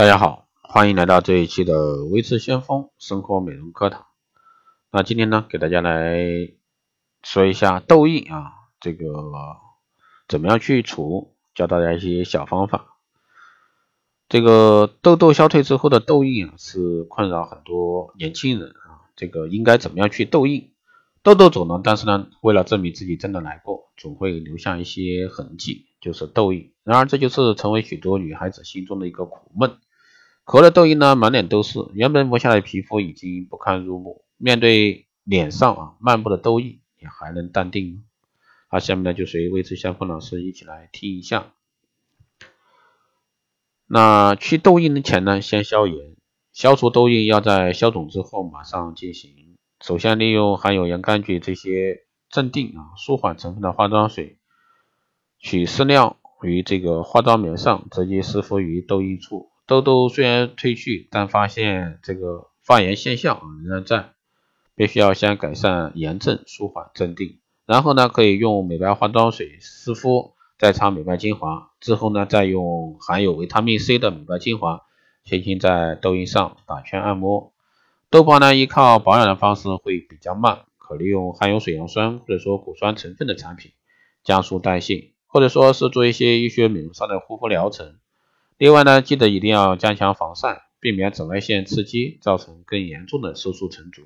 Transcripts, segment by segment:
大家好，欢迎来到这一期的微智先锋生活美容课堂。那今天呢，给大家来说一下痘印啊，这个怎么样去除，教大家一些小方法。这个痘痘消退之后的痘印啊，是困扰很多年轻人啊。这个应该怎么样去痘印？痘痘走了，但是呢，为了证明自己真的来过，总会留下一些痕迹，就是痘印。然而，这就是成为许多女孩子心中的一个苦闷。口了痘印呢，满脸都是，原本磨下来的皮肤已经不堪入目。面对脸上啊漫步的痘印，你还能淡定吗？那下面呢，就随魏志香峰老师一起来听一下。那去痘印的前呢，先消炎。消除痘印要在消肿之后马上进行。首先利用含有洋甘菊这些镇定啊舒缓成分的化妆水，取适量于这个化妆棉上，直接湿敷于痘印处。痘痘虽然褪去，但发现这个发炎现象仍然在，必须要先改善炎症，舒缓镇定，然后呢可以用美白化妆水湿敷，再擦美白精华，之后呢再用含有维他命 C 的美白精华轻轻在痘印上打圈按摩。痘疤呢依靠保养的方式会比较慢，可利用含有水杨酸或者说果酸成分的产品加速代谢，或者说是做一些医学美容上的护肤疗程。另外呢，记得一定要加强防晒，避免紫外线刺激造成更严重的色素沉着。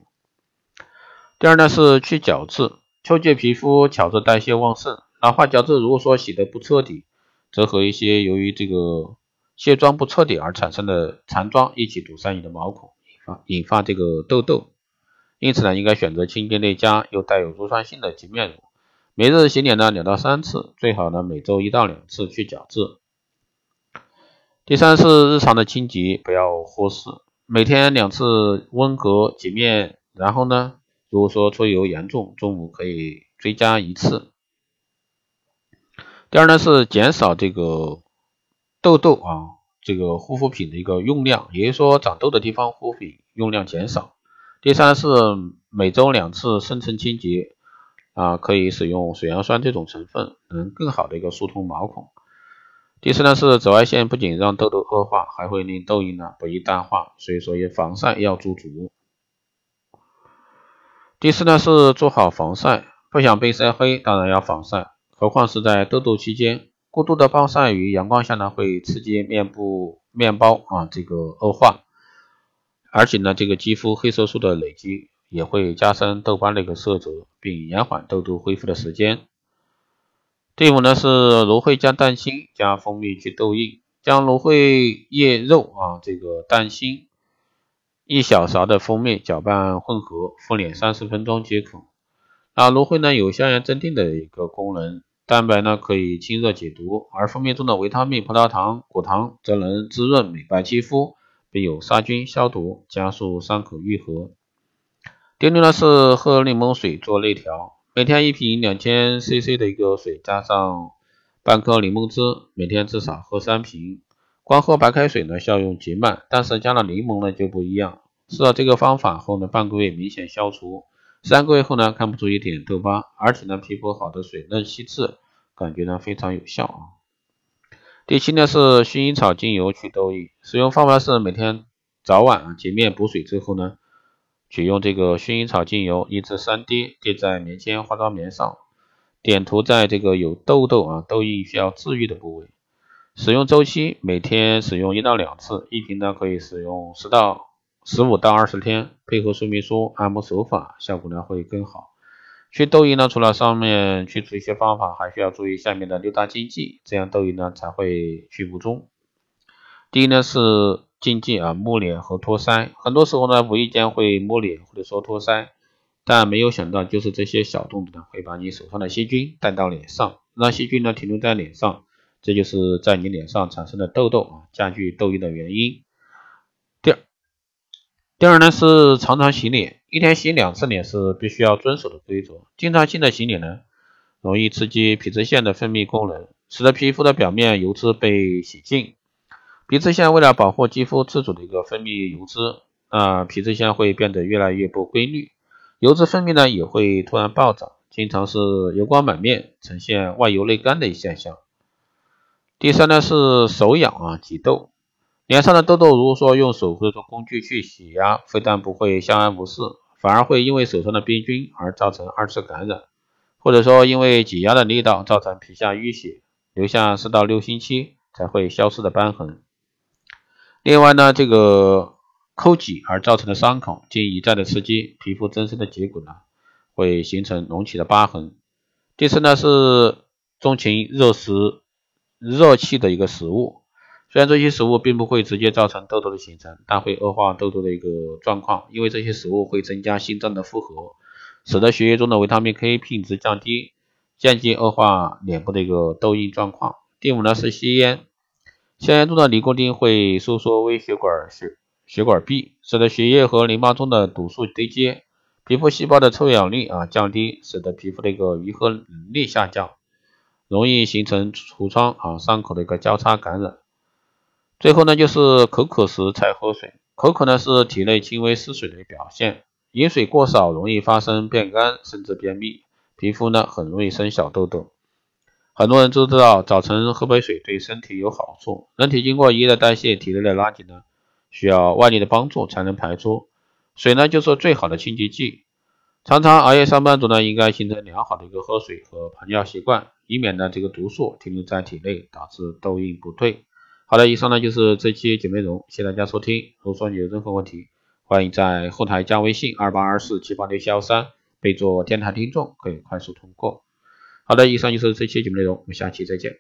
第二呢是去角质，秋季皮肤角质代谢旺盛，老化角质如果说洗得不彻底，则和一些由于这个卸妆不彻底而产生的残妆一起堵塞你的毛孔，引发引发这个痘痘。因此呢，应该选择清洁内佳又带有乳酸性的洁面乳，每日洗脸呢两到三次，最好呢每周一到两次去角质。第三是日常的清洁，不要忽视，每天两次温和洁面。然后呢，如果说出油严重，中午可以追加一次。第二呢是减少这个痘痘啊，这个护肤品的一个用量，也就是说长痘的地方护肤品用量减少。第三是每周两次深层清洁啊，可以使用水杨酸这种成分，能更好的一个疏通毛孔。第四呢是紫外线不仅让痘痘恶化，还会令痘印呢不易淡化，所以说也防晒要做足。第四呢是做好防晒，不想被晒黑，当然要防晒，何况是在痘痘期间，过度的暴晒于阳光下呢会刺激面部面包啊这个恶化，而且呢这个肌肤黑色素的累积也会加深痘斑的一个色泽，并延缓痘痘恢复的时间。第五呢是芦荟加蛋清加蜂蜜去痘印，将芦荟叶肉啊这个蛋清一小勺的蜂蜜搅拌混合，敷脸三十分钟即可。那芦荟呢有消炎镇定的一个功能，蛋白呢可以清热解毒，而蜂蜜中的维他命、葡萄糖、果糖则能滋润美白肌肤，并有杀菌消毒，加速伤口愈合。第六呢是喝柠檬水做内调。每天一瓶两千 CC 的一个水，加上半颗柠檬汁，每天至少喝三瓶。光喝白开水呢，效用极慢，但是加了柠檬呢就不一样。试了这个方法后呢，半个月明显消除，三个月后呢看不出一点痘疤，而且呢皮肤好的水嫩细致，感觉呢非常有效啊。第七呢是薰衣草精油去痘印，使用方法是每天早晚洁面补水之后呢。取用这个薰衣草精油一至三滴，滴在棉签化妆棉上，点涂在这个有痘痘啊痘印需要治愈的部位。使用周期每天使用一到两次，一瓶呢可以使用十到十五到二十天，配合说明书按摩手法，效果呢会更好。去痘印呢，除了上面去除一些方法，还需要注意下面的六大禁忌，这样痘印呢才会去不中。第一呢是。禁忌啊，摸脸和托腮，很多时候呢，无意间会摸脸或者说托腮，但没有想到就是这些小动作呢，会把你手上的细菌带到脸上，让细菌呢停留在脸上，这就是在你脸上产生的痘痘啊，加剧痘印的原因。第二，第二呢是常常洗脸，一天洗两次脸是必须要遵守的规则。经常性的洗脸呢，容易刺激皮脂腺的分泌功能，使得皮肤的表面油脂被洗净。皮脂腺为了保护肌肤自主的一个分泌油脂，啊，皮脂腺会变得越来越不规律，油脂分泌呢也会突然暴涨，经常是油光满面，呈现外油内干的现象。第三呢是手痒啊挤痘，脸上的痘痘，如果说用手或者说工具去洗压，非但不会相安无事，反而会因为手上的病菌而造成二次感染，或者说因为挤压的力道造成皮下淤血，留下四到六星期才会消失的瘢痕。另外呢，这个抠挤而造成的伤口，经一再的刺激，皮肤增生的结果呢，会形成隆起的疤痕。第四呢是钟情热食、热气的一个食物，虽然这些食物并不会直接造成痘痘的形成，但会恶化痘痘的一个状况，因为这些食物会增加心脏的负荷，使得血液中的维他命 K 品质降低，间接恶化脸部的一个痘印状况。第五呢是吸烟。吸烟中的尼古丁会收缩微血管血血管壁，使得血液和淋巴中的毒素堆积，皮肤细胞的臭氧力啊降低，使得皮肤的一个愈合能力下降，容易形成痤疮啊伤口的一个交叉感染。最后呢就是口渴时才喝水，口渴呢是体内轻微失水的表现，饮水过少容易发生便干甚至便秘，皮肤呢很容易生小痘痘。很多人都知道早晨喝杯水对身体有好处。人体经过一夜的代谢，体内的垃圾呢需要外力的帮助才能排出。水呢就是最好的清洁剂。常常熬夜上班族呢，应该形成良好的一个喝水和排尿习惯，以免呢这个毒素停留在体内，导致痘印不退。好的，以上呢就是这期节目内容，谢谢大家收听。如果说你有任何问题，欢迎在后台加微信二八二四七八六七幺三，备注电台听众，可以快速通过。好的，以上就是这期节目内容，我们下期再见。